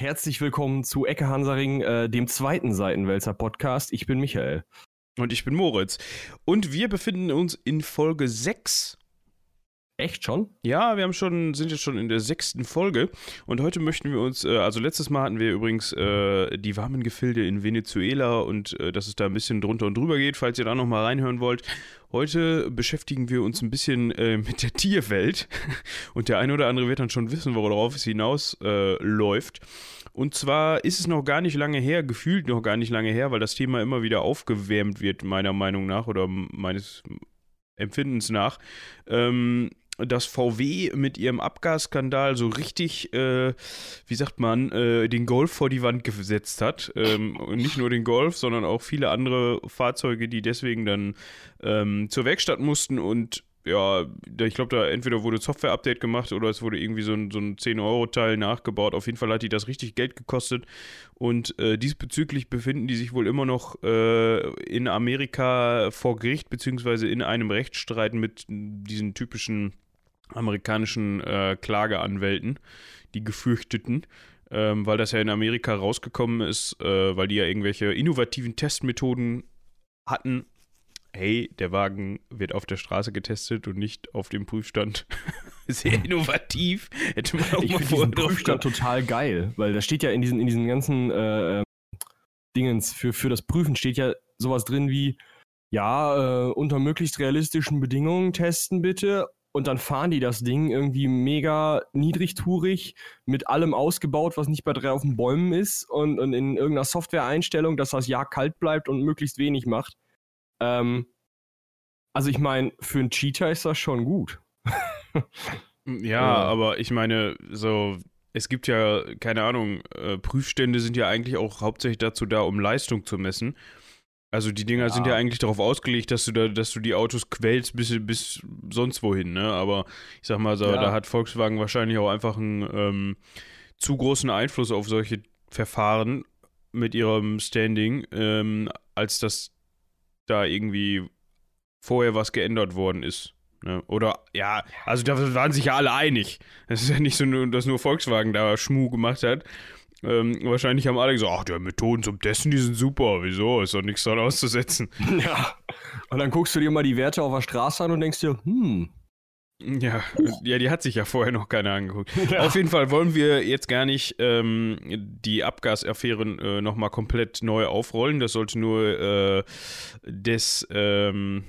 herzlich willkommen zu Ecke Hansaring, äh, dem zweiten Seitenwälzer Podcast. Ich bin Michael. Und ich bin Moritz. Und wir befinden uns in Folge 6 Echt schon? Ja, wir haben schon, sind jetzt schon in der sechsten Folge und heute möchten wir uns, äh, also letztes Mal hatten wir übrigens äh, die warmen Gefilde in Venezuela und äh, dass es da ein bisschen drunter und drüber geht, falls ihr da nochmal reinhören wollt. Heute beschäftigen wir uns ein bisschen äh, mit der Tierwelt und der eine oder andere wird dann schon wissen, worauf es hinausläuft. Und zwar ist es noch gar nicht lange her, gefühlt noch gar nicht lange her, weil das Thema immer wieder aufgewärmt wird, meiner Meinung nach oder meines Empfindens nach. Ähm, dass VW mit ihrem Abgasskandal so richtig, äh, wie sagt man, äh, den Golf vor die Wand gesetzt hat. Ähm, und nicht nur den Golf, sondern auch viele andere Fahrzeuge, die deswegen dann ähm, zur Werkstatt mussten und ja, ich glaube, da entweder wurde Software-Update gemacht oder es wurde irgendwie so ein, so ein 10-Euro-Teil nachgebaut. Auf jeden Fall hat die das richtig Geld gekostet. Und äh, diesbezüglich befinden die sich wohl immer noch äh, in Amerika vor Gericht, beziehungsweise in einem Rechtsstreit mit diesen typischen amerikanischen äh, Klageanwälten, die gefürchteten, ähm, weil das ja in Amerika rausgekommen ist, äh, weil die ja irgendwelche innovativen Testmethoden hatten. Hey, der Wagen wird auf der Straße getestet und nicht auf dem Prüfstand. Sehr innovativ. Hätte man auch ich mal vor. Prüfstand total geil, weil da steht ja in diesen, in diesen ganzen äh, ähm, Dingens für, für das Prüfen steht ja sowas drin wie, ja, äh, unter möglichst realistischen Bedingungen testen bitte und dann fahren die das Ding irgendwie mega niedrigtourig mit allem ausgebaut, was nicht bei drei auf den Bäumen ist und, und in irgendeiner Software-Einstellung, dass das Jahr kalt bleibt und möglichst wenig macht. Ähm, also ich meine, für einen Cheater ist das schon gut. ja, ja, aber ich meine, so, es gibt ja, keine Ahnung, äh, Prüfstände sind ja eigentlich auch hauptsächlich dazu da, um Leistung zu messen. Also die Dinger ja. sind ja eigentlich darauf ausgelegt, dass du da, dass du die Autos quälst bis, bis sonst wohin, ne? Aber ich sag mal so, ja. da hat Volkswagen wahrscheinlich auch einfach einen ähm, zu großen Einfluss auf solche Verfahren mit ihrem Standing, ähm, als dass da irgendwie vorher was geändert worden ist. Ne? Oder ja, also da waren sich ja alle einig. Es ist ja nicht so, dass nur Volkswagen da Schmuh gemacht hat. Ähm, wahrscheinlich haben alle gesagt, ach, die Methoden zum Testen, die sind super. Wieso? Ist doch nichts daran auszusetzen. Ja. Und dann guckst du dir mal die Werte auf der Straße an und denkst dir, hm. Ja, ja, die hat sich ja vorher noch keiner angeguckt. Ja. Auf jeden Fall wollen wir jetzt gar nicht ähm, die Abgasaffären äh, nochmal komplett neu aufrollen. Das sollte nur äh, des, ähm,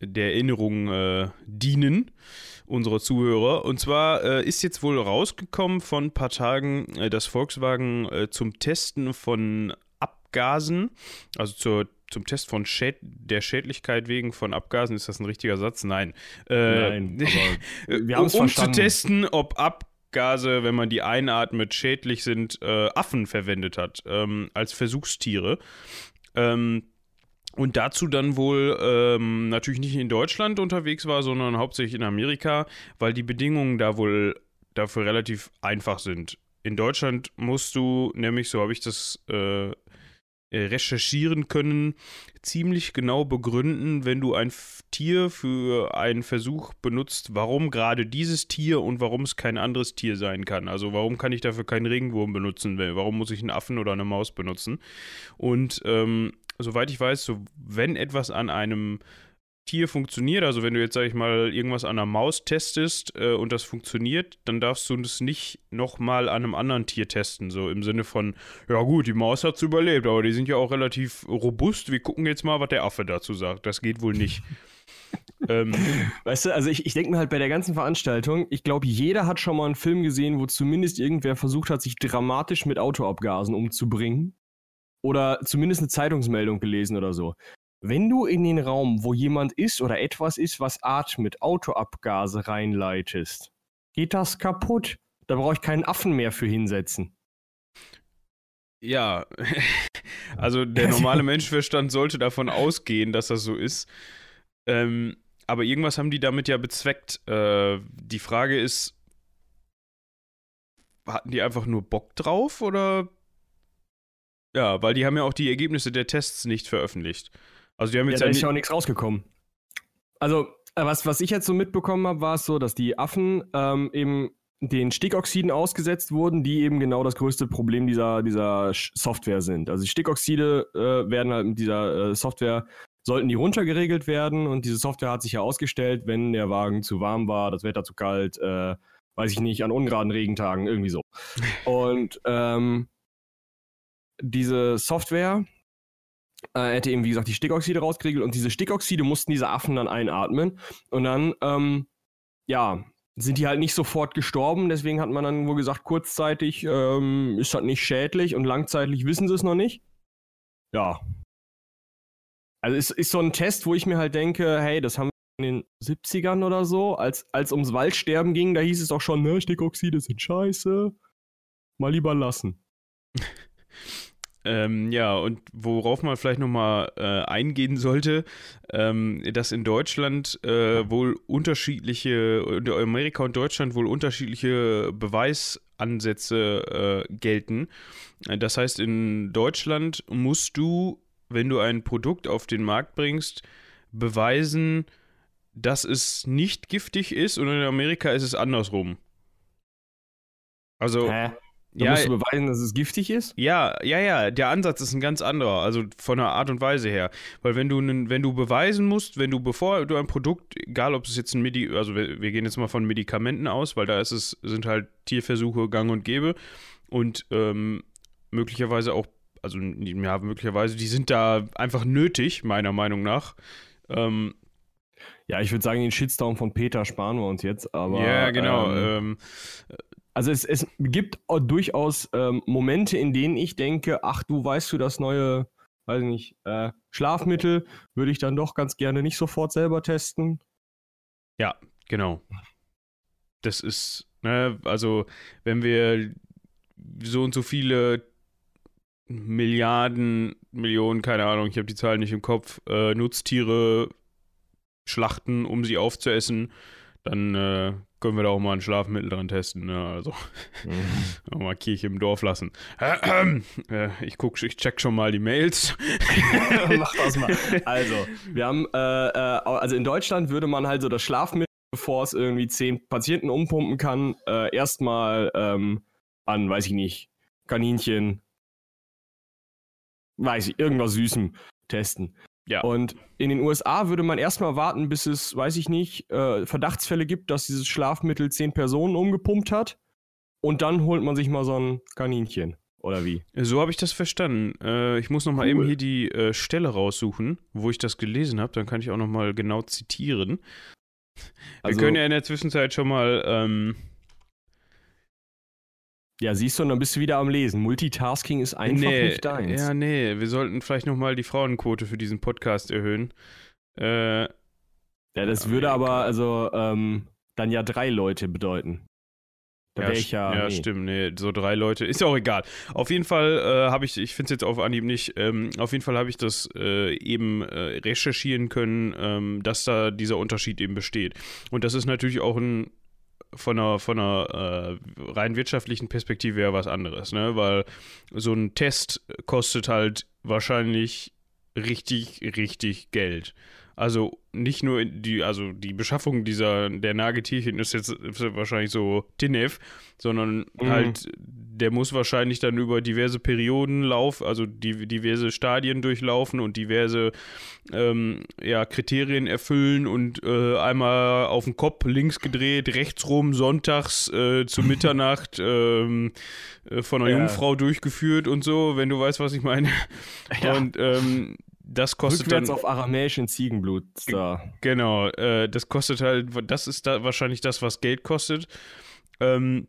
der Erinnerung äh, dienen unserer Zuhörer. Und zwar äh, ist jetzt wohl rausgekommen von ein paar Tagen, äh, dass Volkswagen äh, zum Testen von Abgasen, also zur zum Test von Schäd der Schädlichkeit wegen von Abgasen, ist das ein richtiger Satz? Nein. Äh, Nein, wir haben es Um verstanden. zu testen, ob Abgase, wenn man die einatmet, schädlich sind, äh, Affen verwendet hat, ähm, als Versuchstiere. Ähm, und dazu dann wohl ähm, natürlich nicht in Deutschland unterwegs war, sondern hauptsächlich in Amerika, weil die Bedingungen da wohl dafür relativ einfach sind. In Deutschland musst du, nämlich so habe ich das äh, recherchieren können, ziemlich genau begründen, wenn du ein Tier für einen Versuch benutzt, warum gerade dieses Tier und warum es kein anderes Tier sein kann. Also warum kann ich dafür keinen Regenwurm benutzen? Warum muss ich einen Affen oder eine Maus benutzen? Und ähm, soweit ich weiß, so, wenn etwas an einem Tier funktioniert, also wenn du jetzt, sag ich mal, irgendwas an einer Maus testest äh, und das funktioniert, dann darfst du das nicht nochmal an einem anderen Tier testen. So im Sinne von, ja gut, die Maus hat es überlebt, aber die sind ja auch relativ robust. Wir gucken jetzt mal, was der Affe dazu sagt. Das geht wohl nicht. ähm, weißt du, also ich, ich denke mir halt bei der ganzen Veranstaltung, ich glaube, jeder hat schon mal einen Film gesehen, wo zumindest irgendwer versucht hat, sich dramatisch mit Autoabgasen umzubringen oder zumindest eine Zeitungsmeldung gelesen oder so. Wenn du in den Raum, wo jemand ist oder etwas ist, was atmet, Autoabgase reinleitest, geht das kaputt. Da brauche ich keinen Affen mehr für hinsetzen. Ja, also der normale Menschenverstand sollte davon ausgehen, dass das so ist. Ähm, aber irgendwas haben die damit ja bezweckt. Äh, die Frage ist, hatten die einfach nur Bock drauf oder ja, weil die haben ja auch die Ergebnisse der Tests nicht veröffentlicht. Also die haben jetzt ja, da ist ja auch nichts rausgekommen. Also, äh, was, was ich jetzt so mitbekommen habe, war es so, dass die Affen ähm, eben den Stickoxiden ausgesetzt wurden, die eben genau das größte Problem dieser, dieser Software sind. Also die Stickoxide äh, werden halt mit dieser äh, Software, sollten die runtergeregelt werden und diese Software hat sich ja ausgestellt, wenn der Wagen zu warm war, das Wetter zu kalt, äh, weiß ich nicht, an ungeraden Regentagen, irgendwie so. Und ähm, diese Software äh, hätte eben, wie gesagt, die Stickoxide rausgeregelt und diese Stickoxide mussten diese Affen dann einatmen. Und dann, ähm, ja, sind die halt nicht sofort gestorben. Deswegen hat man dann wohl gesagt, kurzzeitig ähm, ist das nicht schädlich und langzeitlich wissen sie es noch nicht. Ja. Also es ist so ein Test, wo ich mir halt denke, hey, das haben wir in den 70ern oder so, als, als ums Waldsterben ging, da hieß es auch schon, ne, Stickoxide sind scheiße. Mal lieber lassen. Ähm, ja, und worauf man vielleicht nochmal äh, eingehen sollte, ähm, dass in Deutschland äh, wohl unterschiedliche, in Amerika und Deutschland wohl unterschiedliche Beweisansätze äh, gelten. Das heißt, in Deutschland musst du, wenn du ein Produkt auf den Markt bringst, beweisen, dass es nicht giftig ist und in Amerika ist es andersrum. Also. Hä? Da ja, musst du beweisen, dass es giftig ist? Ja, ja, ja. Der Ansatz ist ein ganz anderer, also von der Art und Weise her. Weil wenn du, wenn du beweisen musst, wenn du, bevor du ein Produkt, egal ob es jetzt ein Medi, also wir, wir, gehen jetzt mal von Medikamenten aus, weil da ist es, sind halt Tierversuche gang und gäbe und ähm, möglicherweise auch, also ja, möglicherweise, die sind da einfach nötig, meiner Meinung nach. Ähm, ja, ich würde sagen, den Shitstorm von Peter sparen wir uns jetzt, aber. Ja, genau. Ähm, ähm also es, es gibt durchaus ähm, Momente, in denen ich denke, ach du weißt du das neue, weiß ich nicht, äh, Schlafmittel würde ich dann doch ganz gerne nicht sofort selber testen. Ja, genau. Das ist, ne, also wenn wir so und so viele Milliarden, Millionen, keine Ahnung, ich habe die Zahlen nicht im Kopf, äh, Nutztiere schlachten, um sie aufzuessen, dann äh, können wir da auch mal ein Schlafmittel dran testen. Ne? Also mhm. mal Kirche im Dorf lassen. Äh, ich guck, ich check schon mal die Mails. Mach das mal. Also, wir haben, äh, äh, also in Deutschland würde man halt so das Schlafmittel, bevor es irgendwie zehn Patienten umpumpen kann, äh, erstmal ähm, an, weiß ich nicht, Kaninchen, weiß ich, irgendwas Süßem testen. Ja. Und in den USA würde man erstmal warten, bis es, weiß ich nicht, äh, Verdachtsfälle gibt, dass dieses Schlafmittel zehn Personen umgepumpt hat. Und dann holt man sich mal so ein Kaninchen. Oder wie? So habe ich das verstanden. Äh, ich muss noch mal cool. eben hier die äh, Stelle raussuchen, wo ich das gelesen habe. Dann kann ich auch noch mal genau zitieren. Also, Wir können ja in der Zwischenzeit schon mal ähm, ja, siehst du, und dann bist du wieder am Lesen. Multitasking ist einfach nee, nicht deins. Ja, nee, wir sollten vielleicht nochmal die Frauenquote für diesen Podcast erhöhen. Äh, ja, das würde aber also ähm, dann ja drei Leute bedeuten. Da ja, ich ja, ja nee. stimmt, nee, so drei Leute, ist ja auch egal. Auf jeden Fall äh, habe ich, ich finde es jetzt auf Anhieb nicht, ähm, auf jeden Fall habe ich das äh, eben äh, recherchieren können, ähm, dass da dieser Unterschied eben besteht. Und das ist natürlich auch ein von einer, von einer äh, rein wirtschaftlichen Perspektive ja was anderes, ne? Weil so ein Test kostet halt wahrscheinlich richtig, richtig Geld. Also nicht nur die, also die Beschaffung dieser, der Nagetierchen ist jetzt wahrscheinlich so Tinef, sondern mhm. halt, der muss wahrscheinlich dann über diverse Perioden laufen, also die, diverse Stadien durchlaufen und diverse ähm, ja, Kriterien erfüllen und äh, einmal auf den Kopf links gedreht, rechts rum, sonntags äh, zu Mitternacht ähm, äh, von einer ja. Jungfrau durchgeführt und so, wenn du weißt, was ich meine. Ja. Und ähm, das kostet Rückwärts dann auf aramäischen Ziegenblut. Da. Genau, äh, das kostet halt, das ist da wahrscheinlich das, was Geld kostet. Ähm,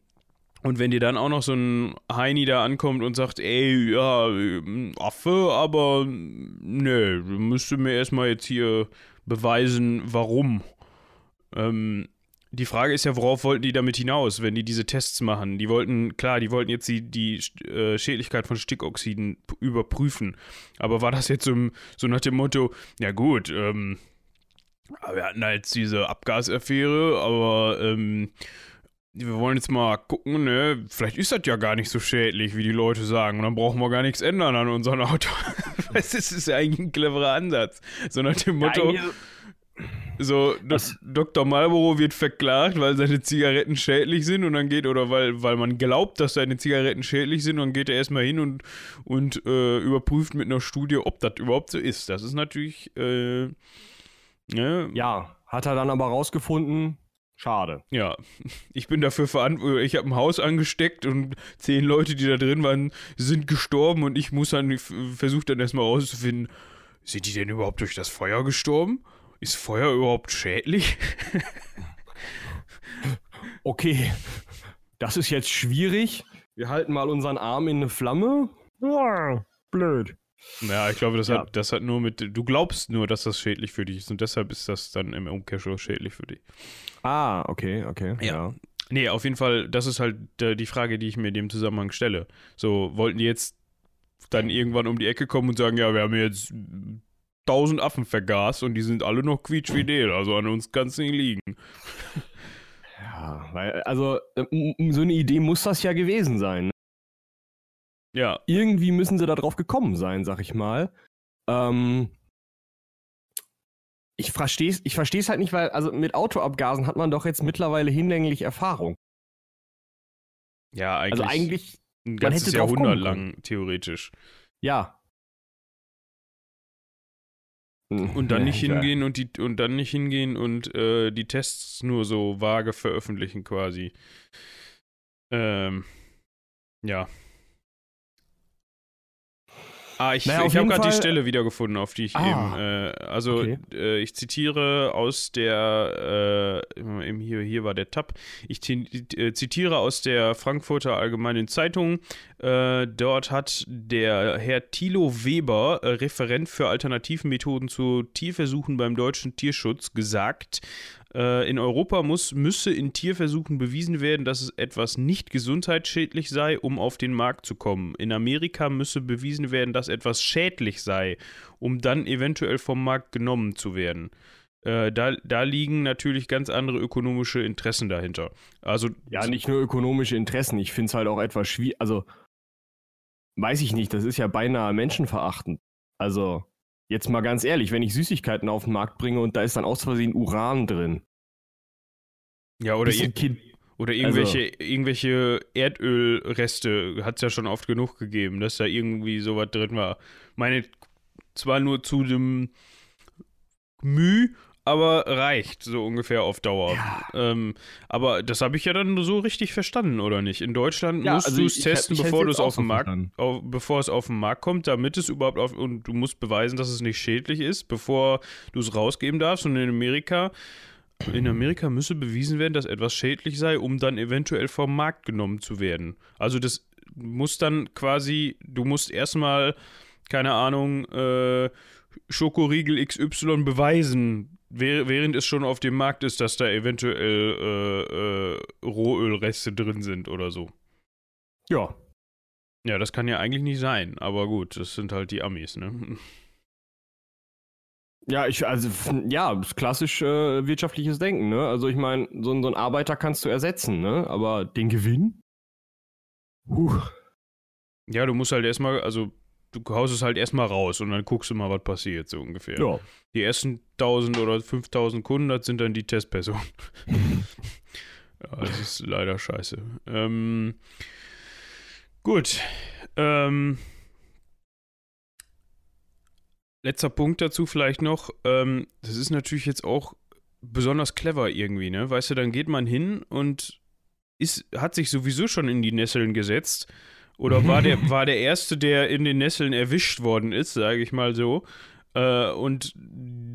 und wenn dir dann auch noch so ein Heini da ankommt und sagt, ey, ja, Affe, aber nö, du müsstest mir erstmal jetzt hier beweisen, warum. Ähm, die Frage ist ja, worauf wollten die damit hinaus, wenn die diese Tests machen? Die wollten, klar, die wollten jetzt die, die äh, Schädlichkeit von Stickoxiden überprüfen. Aber war das jetzt so, so nach dem Motto, ja gut, ähm, wir hatten jetzt diese Abgasaffäre, aber ähm, wir wollen jetzt mal gucken, ne? Vielleicht ist das ja gar nicht so schädlich, wie die Leute sagen. Und dann brauchen wir gar nichts ändern an unserem Auto. das ist ja eigentlich ein cleverer Ansatz. So nach dem Motto. Ja, So, das, Dr. Marlboro wird verklagt, weil seine Zigaretten schädlich sind und dann geht, oder weil, weil man glaubt, dass seine Zigaretten schädlich sind und dann geht er erstmal hin und, und äh, überprüft mit einer Studie, ob das überhaupt so ist. Das ist natürlich. Äh, ne? Ja, hat er dann aber rausgefunden, Schade. Ja, ich bin dafür verantwortlich. Ich habe ein Haus angesteckt und zehn Leute, die da drin waren, sind gestorben und ich muss dann, versuche dann erstmal rauszufinden, sind die denn überhaupt durch das Feuer gestorben? Ist Feuer überhaupt schädlich? okay, das ist jetzt schwierig. Wir halten mal unseren Arm in eine Flamme. Blöd. Ja, ich glaube, das, ja. hat, das hat nur mit. Du glaubst nur, dass das schädlich für dich ist und deshalb ist das dann im Umkehrschluss schädlich für dich. Ah, okay, okay. Ja. ja. Nee, auf jeden Fall, das ist halt äh, die Frage, die ich mir in dem Zusammenhang stelle. So, wollten die jetzt dann irgendwann um die Ecke kommen und sagen, ja, wir haben jetzt tausend Affen vergast und die sind alle noch quietschfidel, also an uns kann es nicht liegen. Ja, weil, also, so eine Idee muss das ja gewesen sein. Ne? Ja. Irgendwie müssen sie da drauf gekommen sein, sag ich mal. Ähm, ich verstehe es ich versteh's halt nicht, weil, also mit Autoabgasen hat man doch jetzt mittlerweile hinlänglich Erfahrung. Ja, eigentlich. Also eigentlich. Ein ganzes Jahrhundert lang, theoretisch. Ja. Und dann nicht hingehen und die und dann nicht hingehen und äh, die Tests nur so vage veröffentlichen quasi. Ähm, ja. Ah, ich, naja, ich habe gerade die Stelle wiedergefunden, auf die ich ah, eben. Äh, also, okay. äh, ich zitiere aus der. Äh, hier, hier war der Tab. Ich äh, zitiere aus der Frankfurter Allgemeinen Zeitung. Äh, dort hat der Herr Thilo Weber, äh, Referent für Alternativmethoden zu Tierversuchen beim Deutschen Tierschutz, gesagt, äh, in Europa muss, müsse in Tierversuchen bewiesen werden, dass es etwas nicht gesundheitsschädlich sei, um auf den Markt zu kommen. In Amerika müsse bewiesen werden, dass etwas schädlich sei, um dann eventuell vom Markt genommen zu werden. Äh, da, da liegen natürlich ganz andere ökonomische Interessen dahinter. Also, ja, nicht nur ökonomische Interessen, ich finde es halt auch etwas schwierig. Also, weiß ich nicht, das ist ja beinahe menschenverachtend. Also, Jetzt mal ganz ehrlich, wenn ich Süßigkeiten auf den Markt bringe und da ist dann aus Versehen Uran drin. Ja, oder, ir oder irgendwelche, also, irgendwelche Erdölreste hat es ja schon oft genug gegeben, dass da irgendwie sowas drin war. Meine, zwar nur zu dem Müh, aber reicht so ungefähr auf Dauer. Ja. Ähm, aber das habe ich ja dann so richtig verstanden, oder nicht? In Deutschland ja, musst also du es testen, ich, ich bevor du es auf dem Markt, auf, bevor es auf den Markt kommt, damit es überhaupt auf und du musst beweisen, dass es nicht schädlich ist, bevor du es rausgeben darfst. Und in Amerika, in Amerika müsse bewiesen werden, dass etwas schädlich sei, um dann eventuell vom Markt genommen zu werden. Also das muss dann quasi, du musst erstmal, keine Ahnung, äh, Schokoriegel XY beweisen, während es schon auf dem Markt ist, dass da eventuell äh, äh, Rohölreste drin sind oder so. Ja. Ja, das kann ja eigentlich nicht sein, aber gut, das sind halt die Amis, ne? Ja, ich, also, ja, klassisch äh, wirtschaftliches Denken, ne? Also, ich meine, so, so einen Arbeiter kannst du ersetzen, ne? Aber den Gewinn? Puh. Ja, du musst halt erstmal, also du haust es halt erstmal raus und dann guckst du mal, was passiert, so ungefähr. Ja. Die ersten 1000 oder 5000 Kunden, das sind dann die Testpersonen. ja, das ist leider scheiße. Ähm, gut. Ähm, letzter Punkt dazu vielleicht noch. Ähm, das ist natürlich jetzt auch besonders clever irgendwie, ne? Weißt du, dann geht man hin und ist, hat sich sowieso schon in die Nesseln gesetzt oder war der, war der Erste, der in den Nesseln erwischt worden ist, sage ich mal so. Äh, und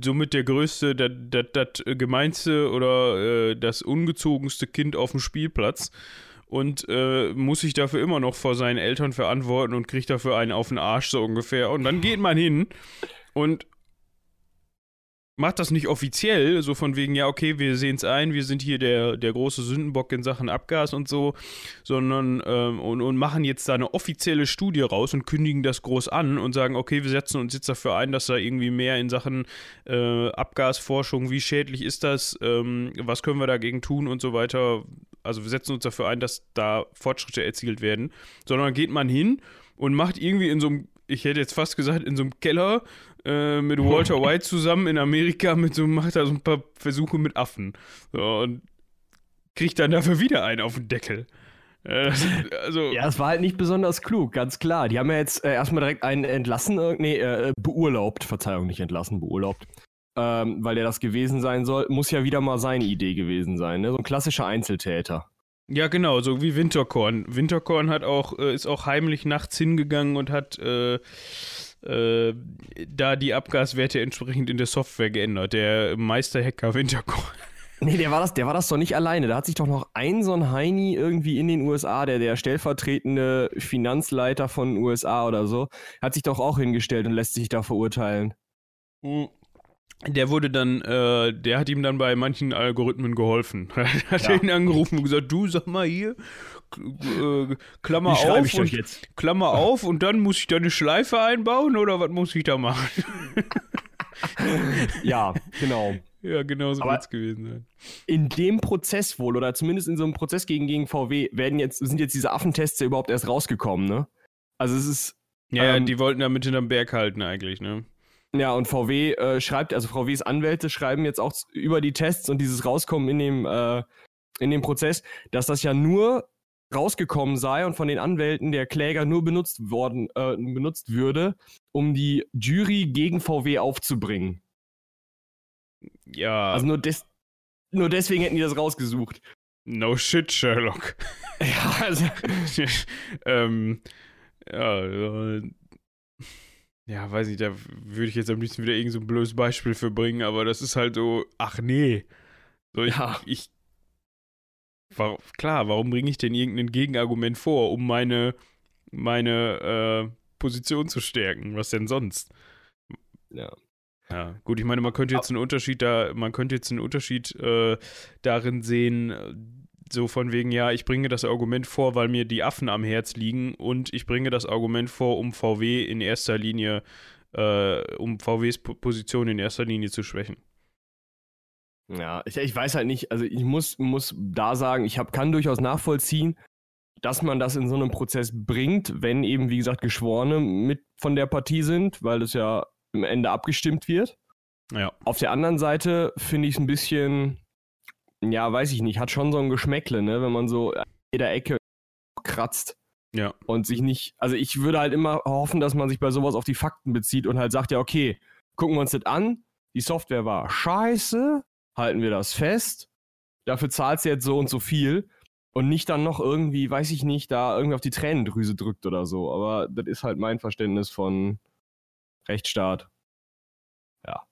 somit der größte, das, gemeinste oder äh, das ungezogenste Kind auf dem Spielplatz und äh, muss sich dafür immer noch vor seinen Eltern verantworten und kriegt dafür einen auf den Arsch so ungefähr. Und dann geht man hin und macht das nicht offiziell, so von wegen, ja, okay, wir sehen es ein, wir sind hier der, der große Sündenbock in Sachen Abgas und so, sondern ähm, und, und machen jetzt da eine offizielle Studie raus und kündigen das groß an und sagen, okay, wir setzen uns jetzt dafür ein, dass da irgendwie mehr in Sachen äh, Abgasforschung, wie schädlich ist das, ähm, was können wir dagegen tun und so weiter. Also wir setzen uns dafür ein, dass da Fortschritte erzielt werden, sondern geht man hin und macht irgendwie in so einem ich hätte jetzt fast gesagt, in so einem Keller äh, mit Walter White zusammen in Amerika mit so, macht er so ein paar Versuche mit Affen. So, und kriegt dann dafür wieder einen auf den Deckel. Äh, also ja, es war halt nicht besonders klug, ganz klar. Die haben ja jetzt äh, erstmal direkt einen entlassen, äh, nee, äh, beurlaubt, Verzeihung, nicht entlassen, beurlaubt. Ähm, weil der das gewesen sein soll, muss ja wieder mal seine Idee gewesen sein, ne? So ein klassischer Einzeltäter. Ja, genau, so wie Winterkorn. Winterkorn hat auch, äh, ist auch heimlich nachts hingegangen und hat äh, äh, da die Abgaswerte entsprechend in der Software geändert. Der Meisterhacker Winterkorn. Nee, der war das, der war das doch nicht alleine. Da hat sich doch noch ein so ein Heini irgendwie in den USA, der der stellvertretende Finanzleiter von USA oder so, hat sich doch auch hingestellt und lässt sich da verurteilen. Mhm der wurde dann, äh, der hat ihm dann bei manchen Algorithmen geholfen. hat ja. ihn angerufen und gesagt, du sag mal hier, äh, Klammer Wie auf und, jetzt? Klammer auf und dann muss ich da eine Schleife einbauen oder was muss ich da machen? ja, genau. Ja, genau so wird es gewesen sein. In dem Prozess wohl, oder zumindest in so einem Prozess gegen, gegen VW, werden jetzt, sind jetzt diese Affentests ja überhaupt erst rausgekommen, ne? Also es ist. Ja, ähm, die wollten damit hinterm Berg halten eigentlich, ne? Ja, und VW äh, schreibt, also VWs Anwälte schreiben jetzt auch über die Tests und dieses Rauskommen in dem, äh, in dem Prozess, dass das ja nur rausgekommen sei und von den Anwälten der Kläger nur benutzt worden, äh, benutzt würde, um die Jury gegen VW aufzubringen. Ja. Also nur, des, nur deswegen hätten die das rausgesucht. No shit, Sherlock. ja, also. ähm, ja, ja, weiß nicht, da würde ich jetzt am liebsten wieder irgend so ein blödes Beispiel für bringen, aber das ist halt so, ach nee. So, ich, ja. ich war, klar, warum bringe ich denn irgendein Gegenargument vor, um meine, meine äh, Position zu stärken? Was denn sonst? Ja. Ja, gut, ich meine, man könnte jetzt einen Unterschied da, man könnte jetzt einen Unterschied äh, darin sehen, so von wegen, ja, ich bringe das Argument vor, weil mir die Affen am Herz liegen und ich bringe das Argument vor, um VW in erster Linie, äh, um VWs Position in erster Linie zu schwächen. Ja, ich, ich weiß halt nicht, also ich muss, muss da sagen, ich hab, kann durchaus nachvollziehen, dass man das in so einem Prozess bringt, wenn eben, wie gesagt, Geschworene mit von der Partie sind, weil das ja im Ende abgestimmt wird. Ja. Auf der anderen Seite finde ich es ein bisschen, ja, weiß ich nicht, hat schon so ein Geschmäckle, ne, wenn man so in jeder Ecke kratzt. Ja. Und sich nicht, also ich würde halt immer hoffen, dass man sich bei sowas auf die Fakten bezieht und halt sagt, ja, okay, gucken wir uns das an, die Software war scheiße, halten wir das fest, dafür zahlt sie jetzt so und so viel und nicht dann noch irgendwie, weiß ich nicht, da irgendwie auf die Tränendrüse drückt oder so. Aber das ist halt mein Verständnis von Rechtsstaat. Ja.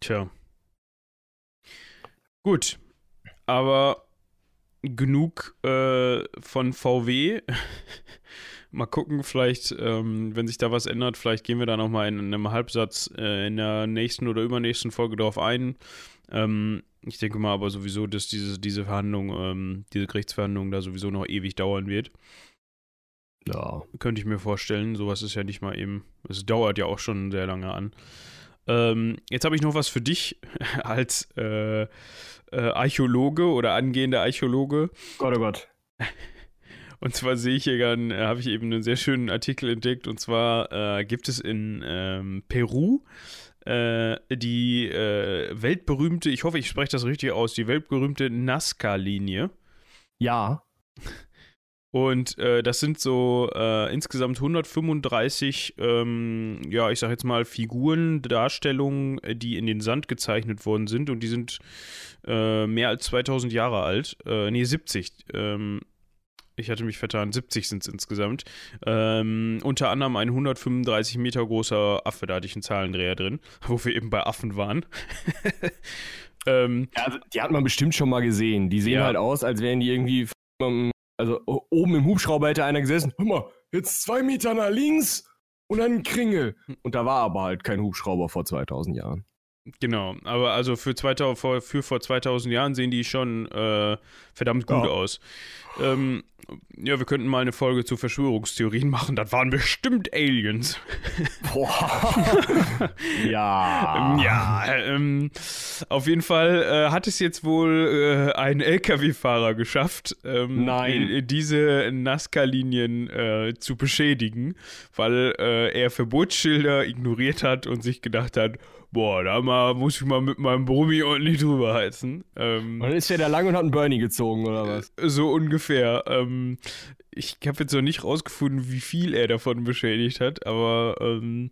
Tja. Gut, aber genug äh, von VW. mal gucken, vielleicht, ähm, wenn sich da was ändert, vielleicht gehen wir da nochmal in, in einem Halbsatz äh, in der nächsten oder übernächsten Folge drauf ein. Ähm, ich denke mal aber sowieso, dass diese, diese Verhandlung, ähm, diese Gerichtsverhandlung da sowieso noch ewig dauern wird. Ja. Könnte ich mir vorstellen. Sowas ist ja nicht mal eben. Es dauert ja auch schon sehr lange an. Ähm, jetzt habe ich noch was für dich als äh, äh, Archäologe oder angehender Archäologe. Gott, oh Gott. Und zwar sehe ich hier gerade, äh, habe ich eben einen sehr schönen Artikel entdeckt. Und zwar äh, gibt es in ähm, Peru äh, die weltberühmte, ich hoffe, ich spreche das richtig aus, die weltberühmte Nazca-Linie. Ja. Und äh, das sind so äh, insgesamt 135, ähm, ja, ich sag jetzt mal Figuren, Darstellungen, äh, die in den Sand gezeichnet worden sind. Und die sind äh, mehr als 2000 Jahre alt. Äh, nee, 70. Ähm, ich hatte mich vertan, 70 sind es insgesamt. Ähm, unter anderem ein 135 Meter großer Affe, da hatte ich einen Zahlendreher drin, wo wir eben bei Affen waren. ähm, ja, also die hat man bestimmt schon mal gesehen. Die sehen ja. halt aus, als wären die irgendwie also oben im Hubschrauber hätte einer gesessen, hör mal, jetzt zwei Meter nach links und dann ein Kringel. Und da war aber halt kein Hubschrauber vor 2000 Jahren. Genau, aber also für, 2000, für vor 2000 Jahren sehen die schon äh, verdammt gut ja. aus. Ähm, ja, wir könnten mal eine Folge zu Verschwörungstheorien machen. Das waren bestimmt Aliens. Boah. ja. Ja, ähm, auf jeden Fall äh, hat es jetzt wohl äh, ein LKW-Fahrer geschafft, ähm, Nein. diese Nazca-Linien äh, zu beschädigen, weil äh, er Verbotsschilder ignoriert hat und sich gedacht hat, boah, da mal, muss ich mal mit meinem Brummi ordentlich drüber heizen. Ähm, Und dann ist er da lang und hat einen Bernie gezogen, oder was? so ungefähr. Ähm, ich habe jetzt noch nicht rausgefunden, wie viel er davon beschädigt hat, aber ähm,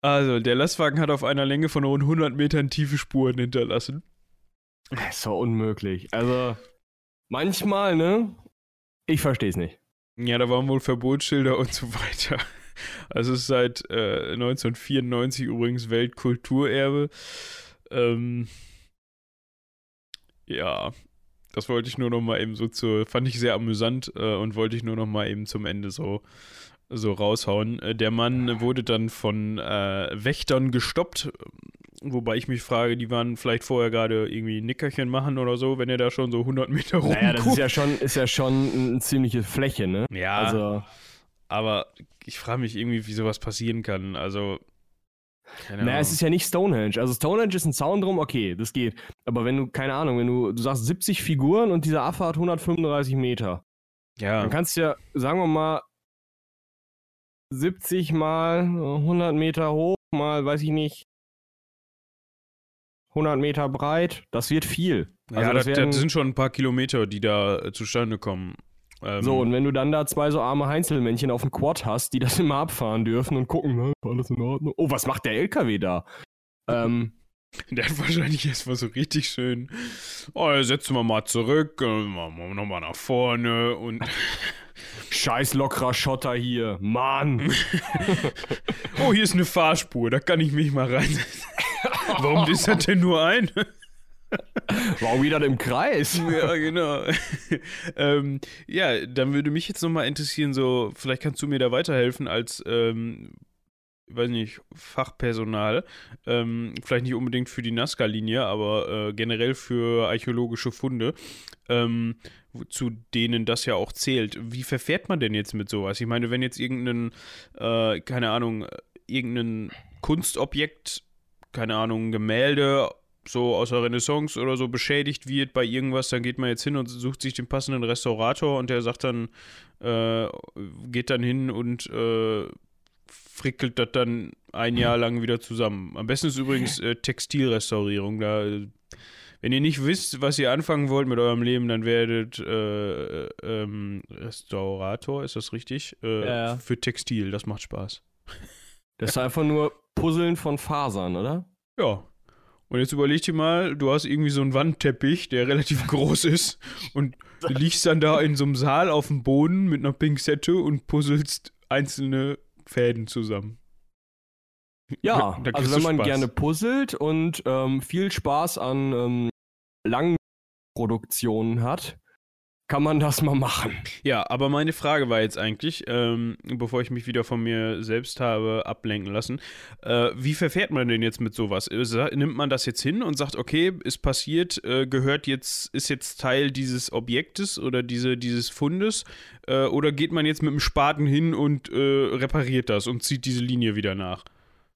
also der Lastwagen hat auf einer Länge von rund 100 Metern tiefe Spuren hinterlassen. Das doch unmöglich. Also, manchmal, ne? Ich versteh's nicht. Ja, da waren wohl Verbotsschilder und so weiter. Also es ist seit äh, 1994 übrigens Weltkulturerbe. Ähm, ja, das wollte ich nur noch mal eben so zu, fand ich sehr amüsant äh, und wollte ich nur noch mal eben zum Ende so, so raushauen. Äh, der Mann wurde dann von äh, Wächtern gestoppt, wobei ich mich frage, die waren vielleicht vorher gerade irgendwie Nickerchen machen oder so, wenn er da schon so 100 Meter rum Naja, das ist ja schon, ist ja schon eine ziemliche Fläche, ne? Ja, Also, aber ich frage mich irgendwie, wie sowas passieren kann. Also, keine naja, Ahnung. es ist ja nicht Stonehenge. Also, Stonehenge ist ein Zaun drum, okay, das geht. Aber wenn du, keine Ahnung, wenn du, du sagst 70 Figuren und dieser Affe hat 135 Meter, ja. dann kannst du ja, sagen wir mal, 70 mal 100 Meter hoch, mal, weiß ich nicht, 100 Meter breit, das wird viel. Also ja, das das, das sind schon ein paar Kilometer, die da äh, zustande kommen. Ähm, So, und wenn du dann da zwei so arme Heinzelmännchen auf dem Quad hast, die das immer abfahren dürfen und gucken, ne, alles in Ordnung. Oh, was macht der LKW da? Ähm, der hat wahrscheinlich erstmal so richtig schön. Oh, setzen wir mal zurück, äh, machen wir nochmal nach vorne und. scheiß lockerer Schotter hier. Mann. Oh, hier ist eine Fahrspur, da kann ich mich mal reinsetzen. Warum ist das denn nur ein? Warum wieder im Kreis? ja, genau. ähm, ja, dann würde mich jetzt nochmal interessieren, so, vielleicht kannst du mir da weiterhelfen als, ähm, weiß nicht, Fachpersonal. Ähm, vielleicht nicht unbedingt für die Nazca-Linie, aber äh, generell für archäologische Funde, ähm, zu denen das ja auch zählt. Wie verfährt man denn jetzt mit sowas? Ich meine, wenn jetzt irgendein, äh, keine Ahnung, irgendein Kunstobjekt, keine Ahnung, Gemälde so aus der Renaissance oder so beschädigt wird bei irgendwas, dann geht man jetzt hin und sucht sich den passenden Restaurator und der sagt dann, äh, geht dann hin und äh, frickelt das dann ein Jahr lang wieder zusammen. Am besten ist übrigens äh, Textilrestaurierung. Da, wenn ihr nicht wisst, was ihr anfangen wollt mit eurem Leben, dann werdet äh, ähm, Restaurator, ist das richtig? Äh, Ja, ja. Für Textil, das macht Spaß. Das ist einfach nur Puzzeln von Fasern, oder? Ja. Und jetzt überleg dir mal, du hast irgendwie so einen Wandteppich, der relativ groß ist und du liegst dann da in so einem Saal auf dem Boden mit einer Pinzette und puzzelst einzelne Fäden zusammen. Ja, Da also wenn man Spaß. gerne puzzelt und ähm, viel Spaß an ähm, Langproduktionen hat, kann man das mal machen. Ja, aber meine Frage war jetzt eigentlich, ähm, bevor ich mich wieder von mir selbst habe ablenken lassen, äh, wie verfährt man denn jetzt mit sowas? Äh, Nimmt man das jetzt hin und sagt, okay, ist passiert, äh, gehört jetzt, ist jetzt Teil dieses Objektes oder diese, dieses Fundes, äh, oder geht man jetzt mit dem Spaten hin und äh, repariert das und zieht diese Linie wieder nach?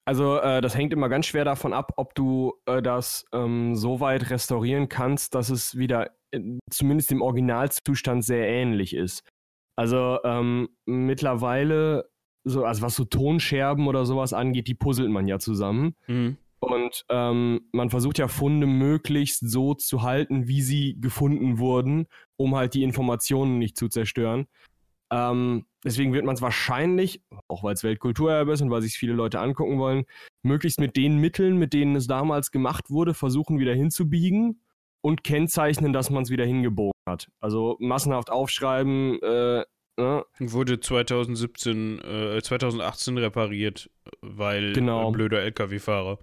Also äh, das hängt immer ganz schwer davon ab, ob du äh, das ähm, so weit restaurieren kannst, dass es wieder zumindest im Originalzustand sehr ähnlich ist. Also ähm, mittlerweile, so, also was so Tonscherben oder sowas angeht, die puzzelt man ja zusammen. Mhm. Und ähm, man versucht ja Funde möglichst so zu halten, wie sie gefunden wurden, um halt die Informationen nicht zu zerstören. Ähm, deswegen wird man es wahrscheinlich, auch weil es Weltkulturerbe ist und weil sich viele Leute angucken wollen, möglichst mit den Mitteln, mit denen es damals gemacht wurde, versuchen wieder hinzubiegen und kennzeichnen, dass man es wieder hingebogen hat. Also massenhaft aufschreiben, äh, ne? Wurde 2017, äh, 2018 repariert, weil Genau. blöder LKW-Fahrer.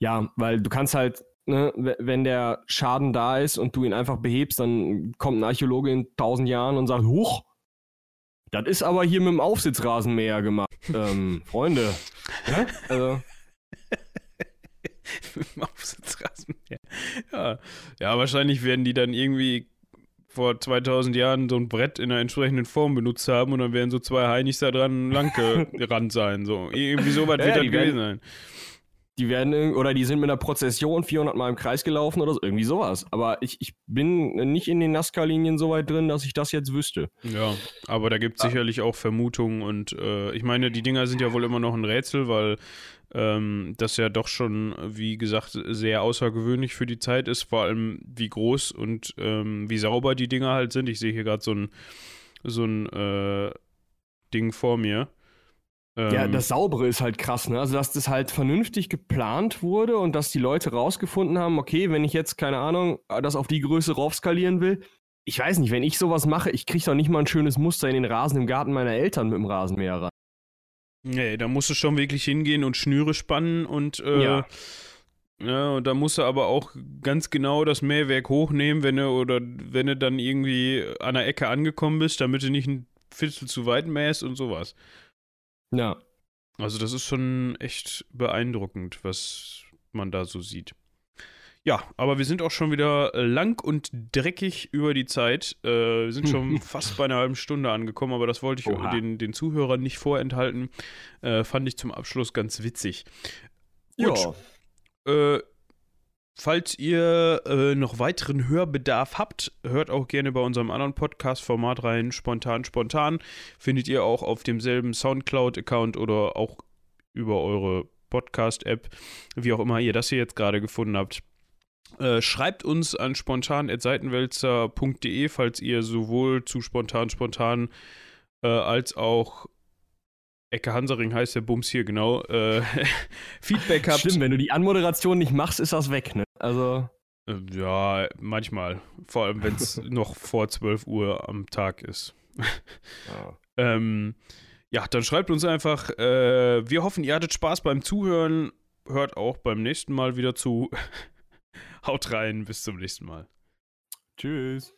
Ja, weil du kannst halt, ne, wenn der Schaden da ist und du ihn einfach behebst, dann kommt ein Archäologe in tausend Jahren und sagt, huch, das ist aber hier mit dem Aufsitzrasenmäher gemacht. ähm, Freunde. Ja? Also, Aufsitzrasenmäher. Ja. ja, wahrscheinlich werden die dann irgendwie vor 2000 Jahren so ein Brett in einer entsprechenden Form benutzt haben und dann wären so zwei Heinis da dran lang gerannt sein. So. Irgendwie so was Ja, wird das gewesen werden- sein. Die werden, oder die sind mit einer Prozession 400 Mal im Kreis gelaufen oder so, irgendwie sowas. Aber ich, ich bin nicht in den Nazca-Linien so weit drin, dass ich das jetzt wüsste. Ja, aber da gibt es sicherlich auch Vermutungen und äh, ich meine, die Dinger sind ja wohl immer noch ein Rätsel, weil ähm, das ja doch schon, wie gesagt, sehr außergewöhnlich für die Zeit ist, vor allem wie groß und ähm, wie sauber die Dinger halt sind. Ich sehe hier gerade so ein, so ein äh, Ding vor mir. Ja, Ähm, das Saubere ist halt krass, ne? Also, dass das halt vernünftig geplant wurde und dass die Leute rausgefunden haben, okay, wenn ich jetzt, keine Ahnung, das auf die Größe raufskalieren will, ich weiß nicht, wenn ich sowas mache, ich krieg doch nicht mal ein schönes Muster in den Rasen im Garten meiner Eltern mit dem Rasenmäher rein. Nee, da musst du schon wirklich hingehen und Schnüre spannen und äh, Ja. ja, und da musst du aber auch ganz genau das Mähwerk hochnehmen, wenn du oder wenn du dann irgendwie an der Ecke angekommen bist, damit du nicht ein Viertel zu weit mähst und sowas. Ja. Also das ist schon echt beeindruckend, was man da so sieht. Ja, aber wir sind auch schon wieder lang und dreckig über die Zeit. Äh, wir sind schon fast bei einer halben Stunde angekommen, aber das wollte ich den, den Zuhörern nicht vorenthalten. Äh, fand ich zum Abschluss ganz witzig. Gut. Äh, falls ihr äh, noch weiteren Hörbedarf habt, hört auch gerne bei unserem anderen Podcast-Format rein, Spontan Spontan. Findet ihr auch auf demselben Soundcloud-Account oder auch über eure Podcast-App, wie auch immer ihr das hier jetzt gerade gefunden habt. Äh, schreibt uns an spontan.seitenwälzer.de, falls ihr sowohl zu Spontan Spontan äh, als auch Ecke Hansaring heißt der Bums hier genau, äh, Feedback habt. Stimmt, wenn du die Anmoderation nicht machst, ist das weg, ne? Also, Äh, Ja, manchmal. Vor allem, wenn es noch vor 12 Uhr am Tag ist. ja. Ähm, ja, dann schreibt uns einfach. Äh, wir hoffen, ihr hattet Spaß beim Zuhören. Hört auch beim nächsten Mal wieder zu. Haut rein, bis zum nächsten Mal. tschüss.